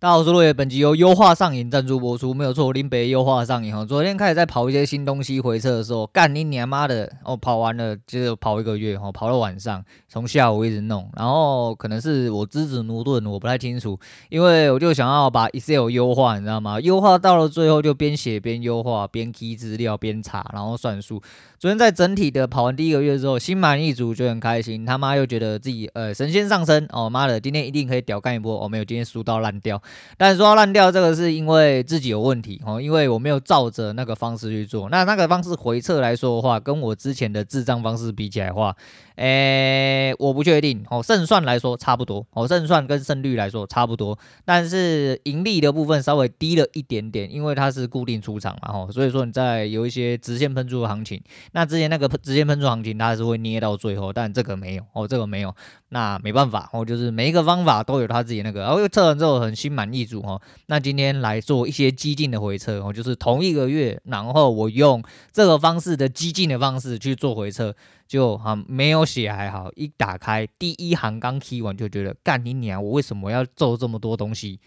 大家好，我是落叶，本集由优化上瘾赞助播出，没有错，林北优化上瘾哈。昨天开始在跑一些新东西回测的时候，干你娘妈的！哦，跑完了，接着跑一个月，哦，跑到晚上，从下午一直弄，然后可能是我资质駑钝，我不太清楚，因为我就想要把 Excel 优化，你知道吗？优化到了最后就边写边优化，边 key 资料边查，然后算数。昨天在整体的跑完第一个月之后，心满意足，就很开心。他妈又觉得自己呃神仙上身哦，妈的，今天一定可以屌干一波。哦，没有，今天输到烂掉。但是说烂掉，这个是因为自己有问题哦，因为我没有照着那个方式去做。那那个方式回撤来说的话，跟我之前的智障方式比起来的话，诶，我不确定哦。胜算来说差不多哦，胜算跟胜率来说差不多，但是盈利的部分稍微低了一点点，因为它是固定出场嘛哦，所以说你在有一些直线喷出的行情。那之前那个直线喷出行情，它还是会捏到最后，但这个没有哦，这个没有，那没办法哦，就是每一个方法都有它自己那个，然后又测完之后很心满满意组哦。那今天来做一些激进的回撤哦，就是同一个月，然后我用这个方式的激进的方式去做回撤，就啊没有写还好，一打开第一行刚 key 完就觉得干你娘，我为什么要做这么多东西？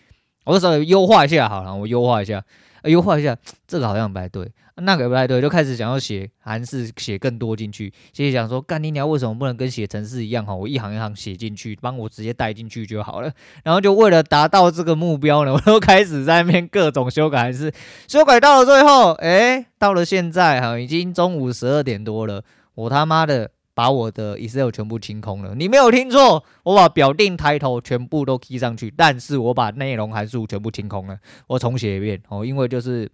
我稍微优化一下好了，我优化一下。优化一下，这个好像不太对，那个不太对，就开始想要写韩式，写更多进去。谢谢想说，干你娘，为什么不能跟写程式一样哈？我一行一行写进去，帮我直接带进去就好了。然后就为了达到这个目标呢，我都开始在那边各种修改函式，修改到了最后，哎，到了现在哈，已经中午十二点多了，我他妈的。把我的 Excel 全部清空了，你没有听错，我把表定抬头全部都 key 上去，但是我把内容函数全部清空了，我重写一遍哦，因为就是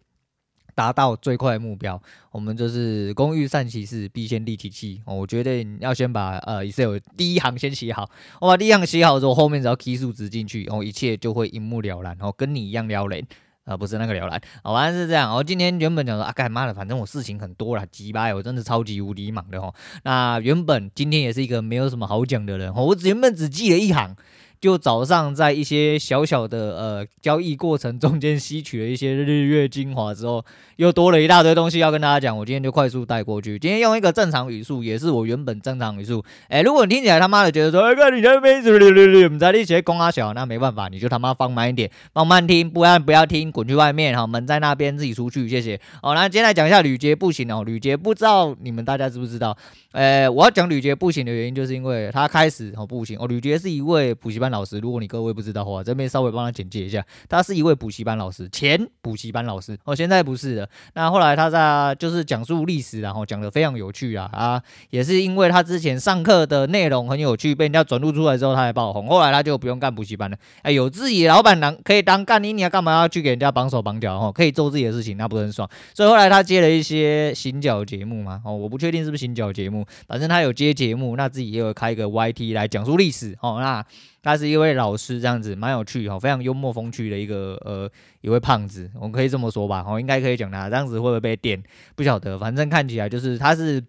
达到最快目标，我们就是工欲善其事，必先利其器。哦，我觉得你要先把呃 Excel 第一行先写好，我把第一行写好之后，后面只要 key 数值进去，然后一切就会一目了然，哦，跟你一样撩人。啊，不是那个聊来，好，像是这样。我今天原本讲说啊，干妈的，反正我事情很多了，鸡巴，我真的超级无敌忙的哦。那原本今天也是一个没有什么好讲的人哦，我原本只记了一行。就早上在一些小小的呃交易过程中间吸取了一些日月精华之后，又多了一大堆东西要跟大家讲。我今天就快速带过去。今天用一个正常语速，也是我原本正常语速。哎、如果你听起来他妈的觉得说，哎哥你那边怎么溜溜溜，你在那些公阿小，那没办法，你就他妈放慢一点，放慢听，不然不要听，滚去外面哈，门在那边自己出去，谢谢。好，那接下来讲一下吕杰不行哦，吕杰不知道你们大家知不知道？哎、我要讲吕杰不行的原因，就是因为他开始哦不行哦，吕杰是一位补习班。老师，如果你各位不知道的话，这边稍微帮他简介一下，他是一位补习班老师，前补习班老师哦，现在不是的。那后来他在就是讲述历史，然后讲得非常有趣啊啊，也是因为他之前上课的内容很有趣，被人家转录出来之后，他才爆红。后来他就不用干补习班了，哎，有自己老板当可以当干你，你要干嘛要去给人家绑手绑脚哦？可以做自己的事情，那不是很爽。所以后来他接了一些行脚节目嘛，哦，我不确定是不是行脚节目，反正他有接节目，那自己也有开一个 YT 来讲述历史哦，那。他是一位老师，这样子蛮有趣哈，非常幽默风趣的一个呃一位胖子，我们可以这么说吧，哦，应该可以讲他这样子会不会被电？不晓得，反正看起来就是他是。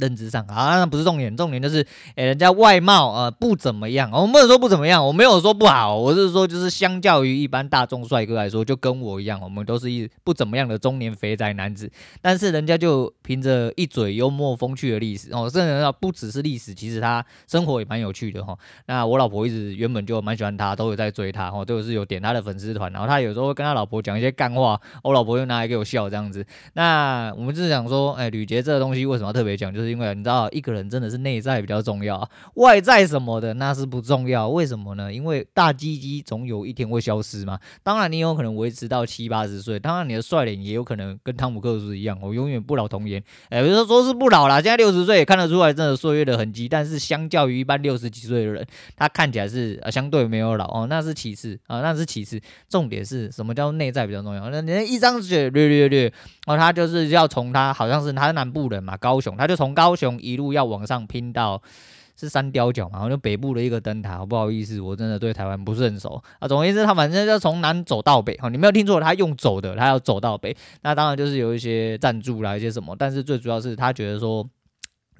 认知上啊，那不是重点，重点就是，诶、欸，人家外貌呃不怎么样，我们不能说不怎么样，我没有说不好，我是说就是相较于一般大众帅哥来说，就跟我一样，我们都是一不怎么样的中年肥宅男子，但是人家就凭着一嘴幽默风趣的历史哦，甚至不只是历史，其实他生活也蛮有趣的哈。那我老婆一直原本就蛮喜欢他，都有在追他哦，都是有点他的粉丝团，然后他有时候会跟他老婆讲一些干话，我老婆又拿来给我笑这样子。那我们就是想说，哎、吕杰这个东西为什么要特别讲，就是。因为你知道，一个人真的是内在比较重要，外在什么的那是不重要。为什么呢？因为大鸡鸡总有一天会消失嘛。当然，你有可能维持到七八十岁，当然你的帅脸也有可能跟汤姆克鲁斯一样，我永远不老童颜。哎，比如说说是不老啦，现在六十岁也看得出来，真的岁月的痕迹。但是相较于一般六十几岁的人，他看起来是相对没有老哦，那是其次啊，那是其次。重点是什么叫内在比较重要？那你一张嘴略略略哦，他就是要从他好像是他是南部人嘛，高雄，他就从。高雄一路要往上拼到是三貂角嘛，好像北部的一个灯塔。不好意思，我真的对台湾不是很熟啊。总而言之，他反正就从南走到北。哈，你没有听错，他用走的，他要走到北。那当然就是有一些赞助啦，一些什么。但是最主要是他觉得说。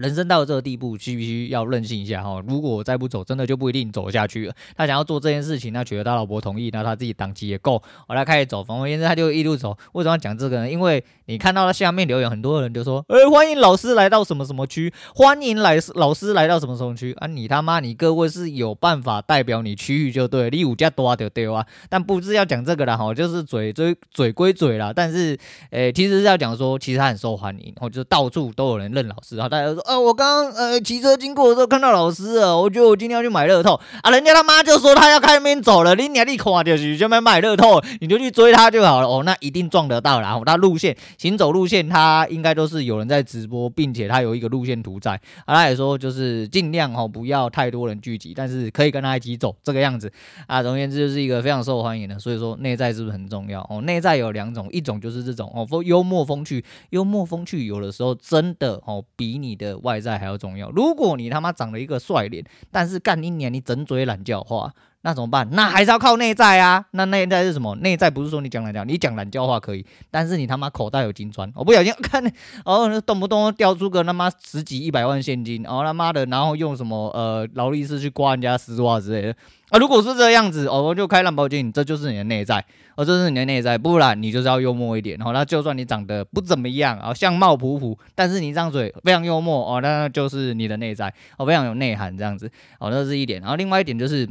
人生到这个地步，需不需要任性一下哈？如果我再不走，真的就不一定走下去了。他想要做这件事情，那取得他老婆同意，那他自己档期也够，后来开始走。总而言之，他就一路走。为什么要讲这个呢？因为你看到他下面留言，很多人就说：“哎，欢迎老师来到什么什么区，欢迎来老师来到什么什么区啊！”你他妈，你各位是有办法代表你区域就对，你五家多就对啊。但不是要讲这个啦，哈，就是嘴嘴嘴归嘴啦。但是，诶，其实是要讲说，其实他很受欢迎，然后就是到处都有人认老师，然后大家都说。啊，我刚呃骑车经过的时候看到老师啊，我觉得我今天要去买乐透啊，人家他妈就说他要开门走了，你哪里看就是就买买乐透，你就去追他就好了哦，那一定撞得到，然后他路线行走路线他应该都是有人在直播，并且他有一个路线图在，啊，他也说就是尽量哦不要太多人聚集，但是可以跟他一起走这个样子啊，总而言之就是一个非常受欢迎的，所以说内在是不是很重要哦？内在有两种，一种就是这种哦风幽默风趣，幽默风趣有的时候真的哦比你的。外在还要重要。如果你他妈长了一个帅脸，但是干一年你整嘴懒叫话，那怎么办？那还是要靠内在啊。那内在是什么？内在不是说你讲懒叫，你讲懒叫话可以，但是你他妈口袋有金砖，我不小心 看，哦，动不动掉出个他妈十几一百万现金，哦他妈的，然后用什么呃劳力士去刮人家丝袜之类的。啊，如果是这样子，哦，我就开兰博基尼，这就是你的内在，哦，这是你的内在，不然你就是要幽默一点，哦，那就算你长得不怎么样，啊，相貌普普，但是你一张嘴非常幽默，哦，那就是你的内在，哦，非常有内涵这样子，哦，那是一点，然后另外一点就是，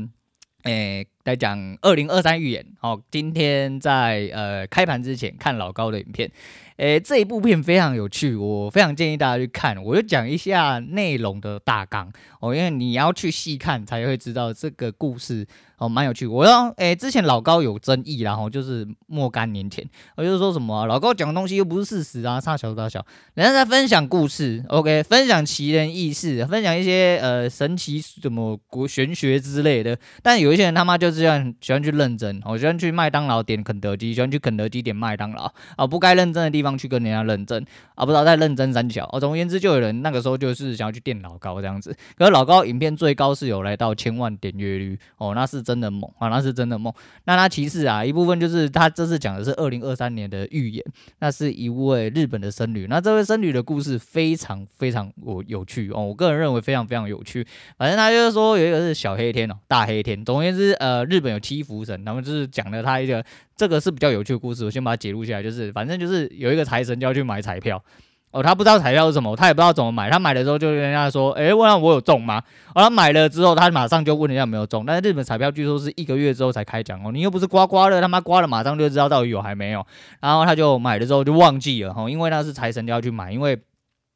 诶、来讲二零二三预言，哦，今天在呃开盘之前看老高的影片。诶，这一部片非常有趣，我非常建议大家去看。我就讲一下内容的大纲哦，因为你要去细看才会知道这个故事哦，蛮有趣。我要诶，之前老高有争议，然后就是若干年前，我就是说什么、啊、老高讲的东西又不是事实啊，差小大小，人家在分享故事，OK，分享奇人异事，分享一些呃神奇什么国玄学之类的。但有一些人他妈就就是这样喜欢去认真，我、喜欢去麦当劳点肯德基，喜欢去肯德基点麦当劳啊、不该认真的地方。去跟人家认真啊，不知道在认真三小哦。总而言之，就有人那个时候就是想要去电老高这样子。可是老高影片最高是有来到千万点阅率哦，那是真的猛啊，那是真的猛。那他其实啊，一部分就是他这次讲的是二零二三年的预言，那是一位日本的僧侣。那这位僧侣的故事非常非常我有趣哦，我个人认为非常非常有趣。反正他就是说有一个是小黑天哦，大黑天。总而言之，呃，日本有七福神，他们就是讲了他一个。这个是比较有趣的故事，我先把它解录下来。就是反正就是有一个财神就要去买彩票，哦，他不知道彩票是什么，他也不知道怎么买。他买的时候就跟人家说：“诶，问他我有中吗？”哦，他买了之后，他马上就问人家有没有中。但是日本彩票据说是一个月之后才开奖哦，你又不是刮刮乐，他妈刮了马上就知道到底有还没有。然后他就买了之后就忘记了哈，因为那是财神就要去买，因为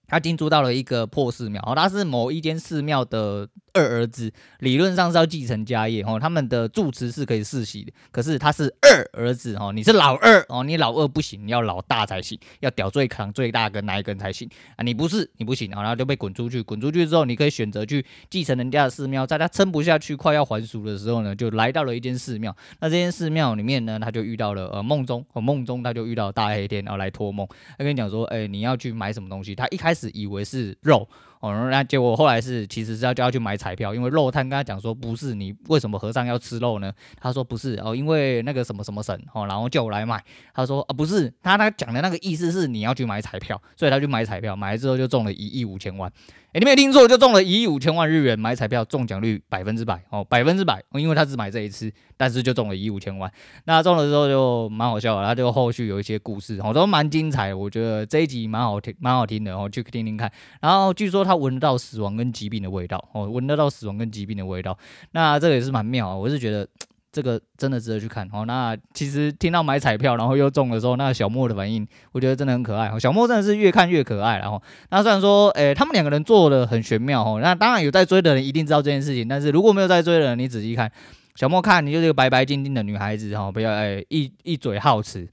他进驻到了一个破寺庙，哦，他是某一间寺庙的。二儿子理论上是要继承家业哦，他们的住持是可以世袭的，可是他是二儿子哦，你是老二哦，你老二不行，你要老大才行，要屌最扛最大根那一根才行啊，你不是你不行，然后就被滚出去，滚出去之后，你可以选择去继承人家的寺庙，在他撑不下去快要还俗的时候呢，就来到了一间寺庙，那这间寺庙里面呢，他就遇到了呃梦中，哦梦中他就遇到大黑天，然后来托梦，他跟你讲说，哎，你要去买什么东西？他一开开始以为是肉。哦，那结果后来是其实是要叫他去买彩票，因为肉摊跟他讲说不是，你为什么和尚要吃肉呢？他说不是哦，因为那个什么什么神哦，然后叫我来买。他说啊不是，他他讲的那个意思是你要去买彩票，所以他去买彩票，买了之后就中了一亿五千万。哎，你没听错，就中了一亿五千万日元，买彩票中奖率百分之百哦，百分之百，因为他只买这一次，但是就中了一亿五千万。那中了之后就蛮好笑的，他就后续有一些故事，哦，都蛮精彩，我觉得这一集蛮好听，蛮好听的，哦，去听听看。然后据说他他闻得到死亡跟疾病的味道，哦，闻得到死亡跟疾病的味道，那这个也是蛮妙啊，我是觉得。这个真的值得去看哦。那其实听到买彩票然后又中的时候，那小莫的反应，我觉得真的很可爱。小莫真的是越看越可爱。然后，那虽然说，诶，他们两个人做的很玄妙哦。那当然有在追的人一定知道这件事情，但是如果没有在追的人，你仔细看，小莫看你就是一个白白净净的女孩子哈，不要诶一一嘴好吃。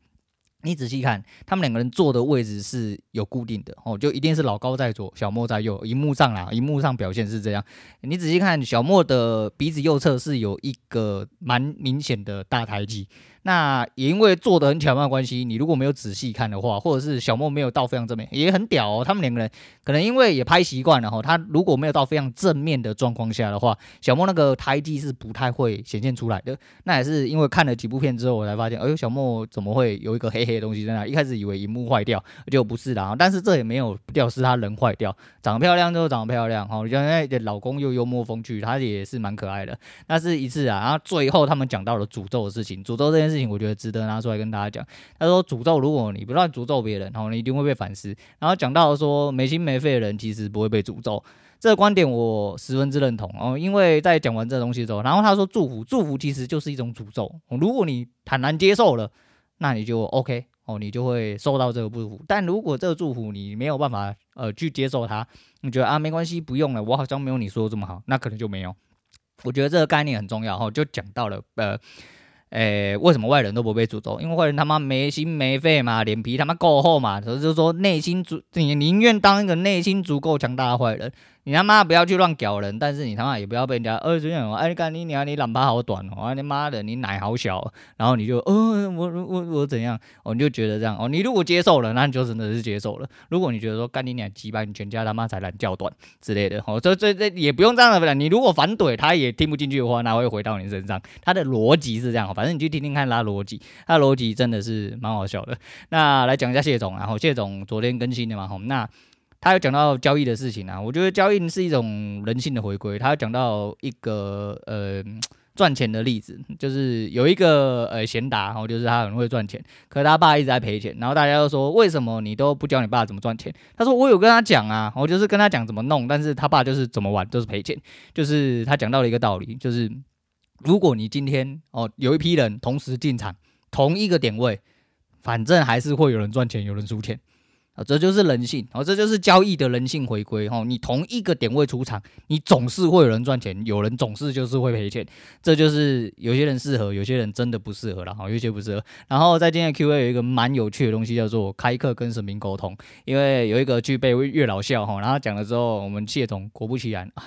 你仔细看，他们两个人坐的位置是有固定的哦，就一定是老高在左，小莫在右。荧幕上啊，荧幕上表现是这样。你仔细看，小莫的鼻子右侧是有一个蛮明显的大胎记，那也因为做的很巧妙的关系，你如果没有仔细看的话，或者是小莫没有到非常正面，也很屌哦。他们两个人可能因为也拍习惯了哈，他如果没有到非常正面的状况下的话，小莫那个胎记是不太会显现出来的。那也是因为看了几部片之后，我才发现，哎呦，小莫怎么会有一个黑黑的东西在那？一开始以为荧幕坏掉，结果不是的。但是这也没有掉，是他人坏掉。长得漂亮就长得漂亮哈，原来的老公又幽默风趣，他也是蛮可爱的。那是一次啊，然后最后他们讲到了诅咒的事情，诅咒这件事情，我觉得值得拿出来跟大家讲。他说诅咒，如果你不乱诅咒别人，哦，你一定会被反噬。然后讲到说没心没肺的人其实不会被诅咒，这个观点我十分之认同哦。因为在讲完这东西之后，然后他说祝福，祝福其实就是一种诅咒。如果你坦然接受了，那你就 OK 哦，你就会受到这个祝福。但如果这个祝福你没有办法呃去接受它，你觉得啊没关系，不用了，我好像没有你说的这么好，那可能就没有。我觉得这个概念很重要哈，就讲到了呃。诶、为什么外人都不被诅咒？因为坏人他妈没心没肺嘛，脸皮他妈够厚嘛，所以就是说内心足，你宁愿当一个内心足够强大的坏人。你他妈不要去乱屌人，但是你他妈也不要被人家，呃，这样，哎，干你娘，你懒巴好短哦，啊，你妈的，你奶好小，然后你就，呃，我我我怎样，哦，你就觉得这样，哦，你如果接受了，那你就真的是接受了。如果你觉得说干你娘鸡巴，你全家他妈才懒叫短之类的，哦，这这这也不用这样的，你如果反怼他也听不进去的话，那会回到你身上。他的逻辑是这样，反正你去听听看他逻辑，他逻辑真的是蛮好笑的。那来讲一下谢总，然后谢总昨天更新的嘛，吼，那。他有讲到交易的事情啊，我觉得交易是一种人性的回归。他有讲到一个呃赚钱的例子，就是有一个呃贤达，然后就是他很会赚钱，可是他爸一直在赔钱。然后大家都说，为什么你都不教你爸怎么赚钱？他说我有跟他讲啊，我就是跟他讲怎么弄，但是他爸就是怎么玩都是赔钱。就是他讲到了一个道理，就是如果你今天哦有一批人同时进场，同一个点位，反正还是会有人赚钱，有人输钱。这就是人性，哦，这就是交易的人性回归，哦，你同一个点位出场，你总是会有人赚钱，有人总是就是会赔钱，这就是有些人适合，有些人真的不适合了，哈，有些不适合。然后在今天 Q&A 有一个蛮有趣的东西，叫做开课跟神明沟通，因为有一个具备月老笑，哈，然后讲了之后，我们谢总果不其然啊。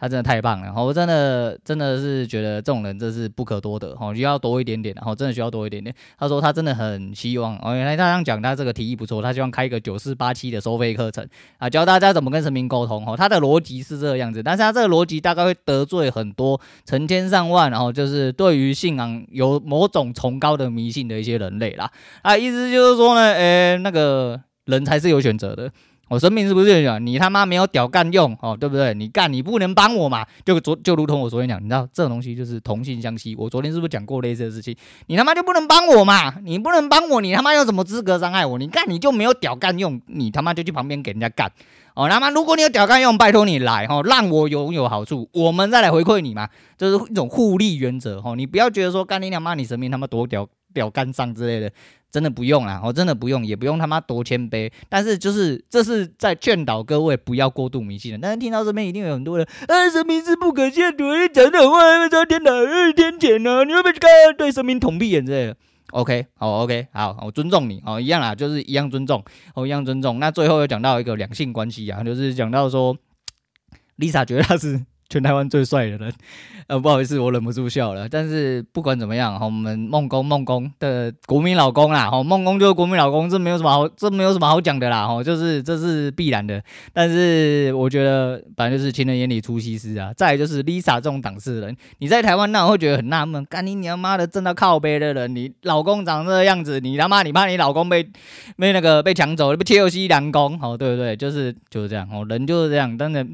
他真的太棒了，我真的真的是觉得这种人真是不可多得，哈，需要多一点点，然后真的需要多一点点。他说他真的很希望，哦，原来他这样讲，他这个提议不错，他希望开一个九四八七的收费课程啊，教大家怎么跟神明沟通，哈，他的逻辑是这个样子，但是他这个逻辑大概会得罪很多成千上万，然后就是对于信仰有某种崇高的迷信的一些人类啦，啊，意思就是说呢，诶，那个人才是有选择的。我生命是不是这样讲？你他妈没有屌干用哦，对不对？你干你不能帮我嘛？就昨就如同我昨天讲，你知道这种东西就是同性相吸。我昨天是不是讲过类似的事情？你他妈就不能帮我嘛？你不能帮我，你他妈有什么资格伤害我？你干你就没有屌干用，你他妈就去旁边给人家干哦。他妈如果你有屌干用，拜托你来哦，让我拥有好处，我们再来回馈你嘛，这是一种互利原则哦。你不要觉得说干你娘妈，你神明他妈多屌表干上之类的。真的不用啦，我真的不用，也不用他妈多谦卑。但是就是这是在劝导各位不要过度迷信的。但是听到这边一定有很多人，啊，神明是不可亵渎，讲这种话会遭天打，天谴呢？你会被干对神明捅屁眼之类的。OK，好，OK，好，我尊重你，哦，一样啦，就是一样尊重，哦，一样尊重。那最后又讲到一个两性关系啊，就是讲到说，Lisa 觉得他是。全台湾最帅的人，呃，不好意思，我忍不住笑了。但是不管怎么样，我们孟公孟公的国民老公啦，哈，孟公就是国民老公，这没有什么好，这没有什么好讲的啦，哈，就是这是必然的。但是我觉得，反正就是情人眼里出西施啊。再来就是 Lisa 这种档次的人，你在台湾那会觉得很纳闷，干你娘妈的，真的靠北的人，你老公长这个样子，你他妈你怕你老公被被那个被抢走，被切尔西凉宫，哦，对不对？就是就是这样，哦，人就是这样，真的。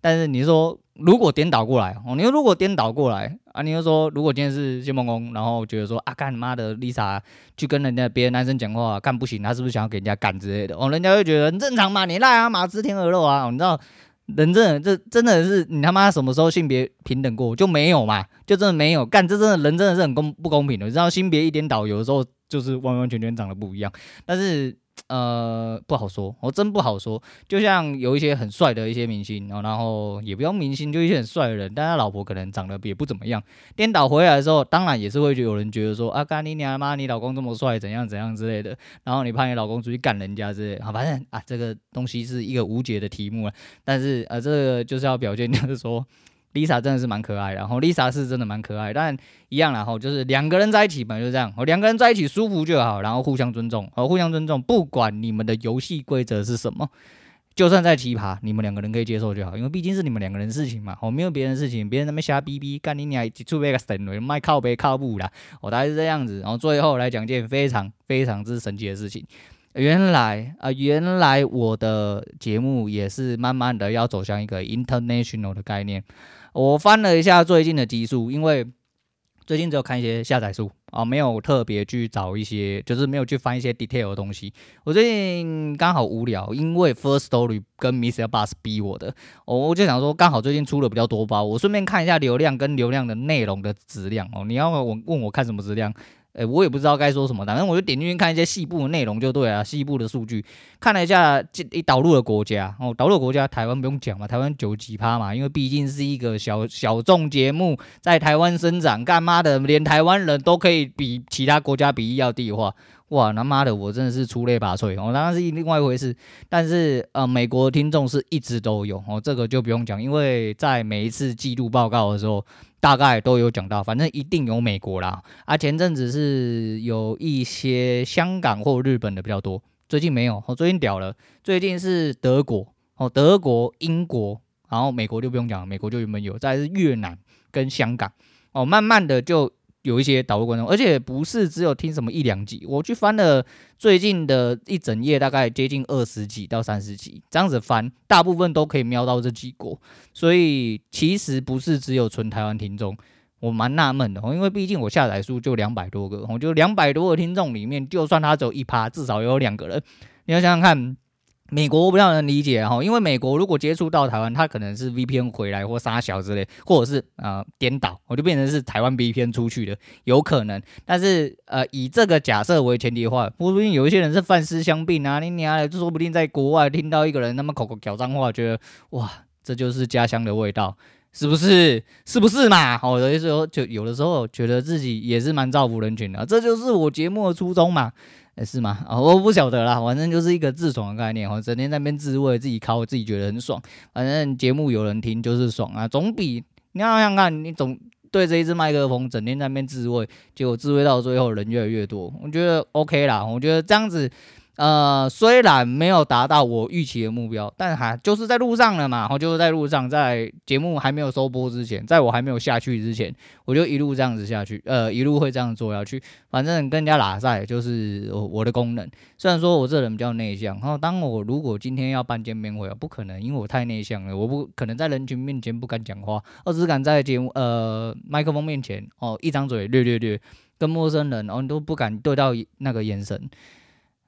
但是你说。如果颠倒过来哦，你说如果颠倒过来啊，你就说如果今天是谢梦工，然后觉得说啊，干你妈的 Lisa 去跟人家别的男生讲话干不行，他是不是想要给人家干之类的哦？人家会觉得很正常嘛，你赖啊，马吃天鹅肉啊，你知道人真的这真的是你他妈什么时候性别平等过就没有嘛？就真的没有干，这真的人真的是很公不公平的，你知道性别一颠倒，有的时候就是完完全全长得不一样，但是。呃，不好说，我真不好说。就像有一些很帅的一些明星，然后也不用明星，就一些很帅的人，但他老婆可能长得也不怎么样。颠倒回来的时候，当然也是会有人觉得说啊，干你娘妈，你老公这么帅，怎样怎样之类的。然后你怕你老公出去干人家之类，好，反正啊，这个东西是一个无解的题目了。但是啊，这个就是要表现，就是说。Lisa 真的是蛮可爱的，然后 Lisa 是真的蛮可爱，但一样啦，吼，就是两个人在一起本来就这样，哦，两个人在一起舒服就好，然后互相尊重，哦，互相尊重，不管你们的游戏规则是什么，就算再奇葩，你们两个人可以接受就好，因为毕竟是你们两个人的事情嘛，哦，没有别人的事情，别人那边瞎逼逼，干你娘，出别个神了，卖靠背靠步啦，哦，大概是这样子，然后最后来讲件非常非常之神奇的事情。原来啊、原来我的节目也是慢慢的要走向一个 international 的概念。我翻了一下最近的集数，因为最近只有看一些下载数啊，没有特别去找一些，就是没有去翻一些 detail 的东西。我最近刚好无聊，因为 First Story 跟 Mr. Bus 逼我的，我我就想说，刚好最近出了比较多包，我顺便看一下流量跟流量的内容的质量哦。你要我问我看什么质量？哎，我也不知道该说什么，反正我就点进去看一些细部的内容就对了。细部的数据看了一下，这一导入的国家哦，导入的国家台湾不用讲嘛，台湾九几趴嘛，因为毕竟是一个小小众节目，在台湾生长，干嘛的连台湾人都可以比其他国家比一要低的话，哇，他妈的我真的是出类拔萃哦，当然是另外一回事。但是呃，美国的听众是一直都有哦，这个就不用讲，因为在每一次季度报告的时候。大概都有讲到，反正一定有美国啦。啊，前阵子是有一些香港或日本的比较多，最近没有。哦，最近屌了，最近是德国哦，德国、英国，然后美国就不用讲，美国就原本有，再是越南跟香港哦，慢慢的就。有一些导入观众，而且不是只有听什么一两集，我去翻了最近的一整页，大概接近二十集到三十集，这样子翻，大部分都可以瞄到这几国，所以其实不是只有纯台湾听众，我蛮纳闷的，因为毕竟我下载数就两百多个，我就两百多个听众里面，就算他只有一趴，至少有两个人，你要想想看。美国我比较能理解哈，因为美国如果接触到台湾，他可能是 VPN 回来或杀小之类，或者是呃颠倒，我就变成是台湾 VPN 出去的，有可能。但是呃以这个假设为前提的话，说不定有一些人是犯思乡病啊，你娘的，就说不定在国外听到一个人那么口口讲脏话，觉得哇，这就是家乡的味道，是不是？是不是嘛？好，有的时候就有的时候觉得自己也是蛮造福人群的，这就是我节目的初衷嘛。是吗？啊、我不晓得啦，反正就是一个自爽的概念，哦，整天在那边自慰，自己考，自己觉得很爽。反正节目有人听就是爽啊，总比你想想看，你总对着一只麦克风，整天在那边自慰，结果自慰到最后人越来越多，我觉得 OK 啦，我觉得这样子。呃，虽然没有达到我预期的目标，但还就是在路上了嘛。然后就是在路上，在节目还没有收播之前，在我还没有下去之前，我就一路这样子下去。呃，一路会这样做下去，反正跟人家拉赛就是我的功能。虽然说我这人比较内向，然后当我如果今天要办见面会啊，不可能，因为我太内向了，我不可能在人群面前不敢讲话，而只敢在节目呃麦克风面前哦，一张嘴略略略，跟陌生人哦你都不敢对到那个眼神。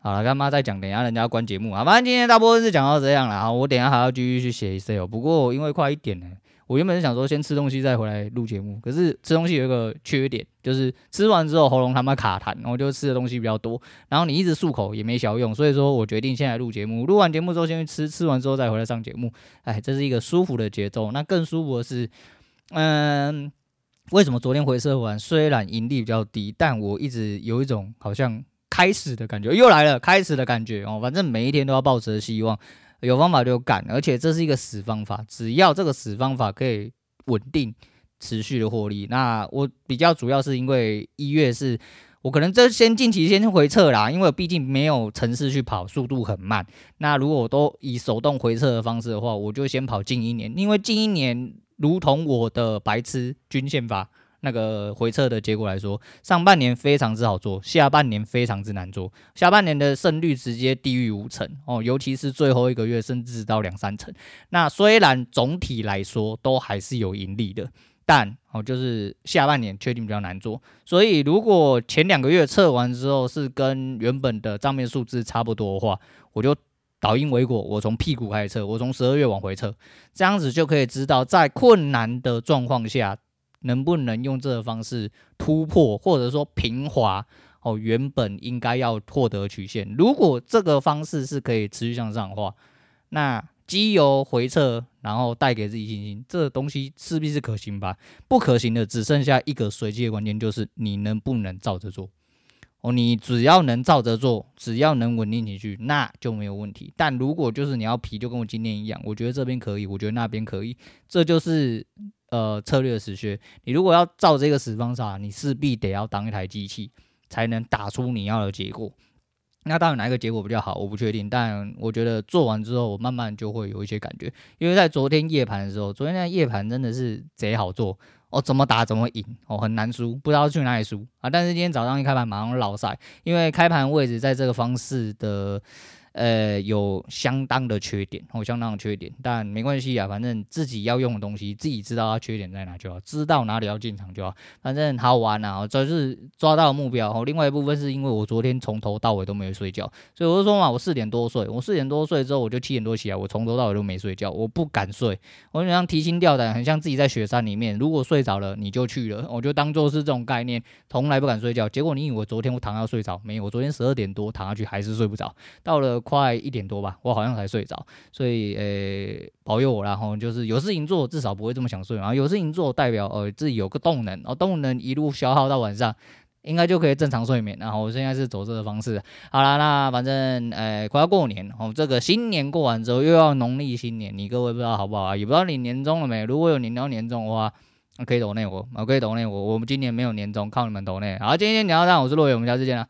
好了，干妈再讲？等下人家要关节目啊！反正今天大部分是讲到这样了啊。我等下还要继续去写 Excel，不过因为快一点了，我原本是想说先吃东西再回来录节目。可是吃东西有一个缺点，就是吃完之后喉咙他妈卡痰，然后就吃的东西比较多，然后你一直漱口也没小用，所以说我决定现在录节目。录完节目之后先去吃，吃完之后再回来上节目。哎，这是一个舒服的节奏。那更舒服的是，嗯，为什么昨天回测完虽然盈利比较低，但我一直有一种好像。开始的感觉又来了，开始的感觉哦，反正每一天都要抱持希望，有方法就干，而且这是一个死方法，只要这个死方法可以稳定持续的获利。那我比较主要是因为一月是我可能这先近期先回撤啦，因为毕竟没有程式去跑，速度很慢。那如果我都以手动回撤的方式的话，我就先跑近一年，因为近一年如同我的白痴均线法。那个回测的结果来说，上半年非常之好做，下半年非常之难做。下半年的胜率直接低于五成哦，尤其是最后一个月，甚至到两三成。那虽然总体来说都还是有盈利的，但哦，就是下半年确定比较难做。所以如果前两个月测完之后是跟原本的账面数字差不多的话，我就倒因为果，我从屁股开始测，我从十二月往回测，这样子就可以知道在困难的状况下。能不能用这个方式突破，或者说平滑哦，原本应该要获得曲线？如果这个方式是可以持续向上的话，那机油回撤，然后带给自己信心，这个东西势必是可行吧？不可行的只剩下一个随机的关键，就是你能不能照着做哦。你只要能照着做，只要能稳定情绪，那就没有问题。但如果就是你要皮，就跟我今天一样，我觉得这边可以，我觉得那边可以，这就是。呃策略的死穴。你如果要照这个死方法，你势必得要当一台机器，才能打出你要的结果。那到底哪一个结果比较好？我不确定，但我觉得做完之后，我慢慢就会有一些感觉。因为在昨天夜盘的时候，昨天那夜盘真的是贼好做哦，怎么打怎么赢哦，很难输，不知道去哪里输啊。但是今天早上一开盘马上落赛，因为开盘位置在这个方式的。呃，有相当的缺点，哦相当的缺点，但没关系啊，反正自己要用的东西，自己知道它缺点在哪就好，知道哪里要进场就好，反正好玩啊，这是抓到目标。哦，另外一部分是因为我昨天从头到尾都没有睡觉，所以我就说嘛，我四点多睡，我四点多睡之后，我就七点多起来，我从头到尾都没睡觉，我不敢睡，我就像提心吊胆，很像自己在雪山里面，如果睡着了，你就去了，我就当做是这种概念，从来不敢睡觉。结果你以为昨天我躺下睡着没有？我昨天十二点多躺下去还是睡不着，到了。快一点多吧，我好像才睡着，所以呃、保佑我，然后就是有事情做，至少不会这么想睡，然后有事情做代表呃自己有个动能，哦，动能一路消耗到晚上，应该就可以正常睡眠。然后我现在是走这个方式，好啦，那反正呃快要过年，哦，这个新年过完之后又要农历新年，你各位不知道好不好啊？也不知道你年终了没？如果有年到年终的话，可以抖内我，可以抖内我，我们今年没有年终，靠你们抖内。好，今天聊到这，我是洛伟，我们下次见了。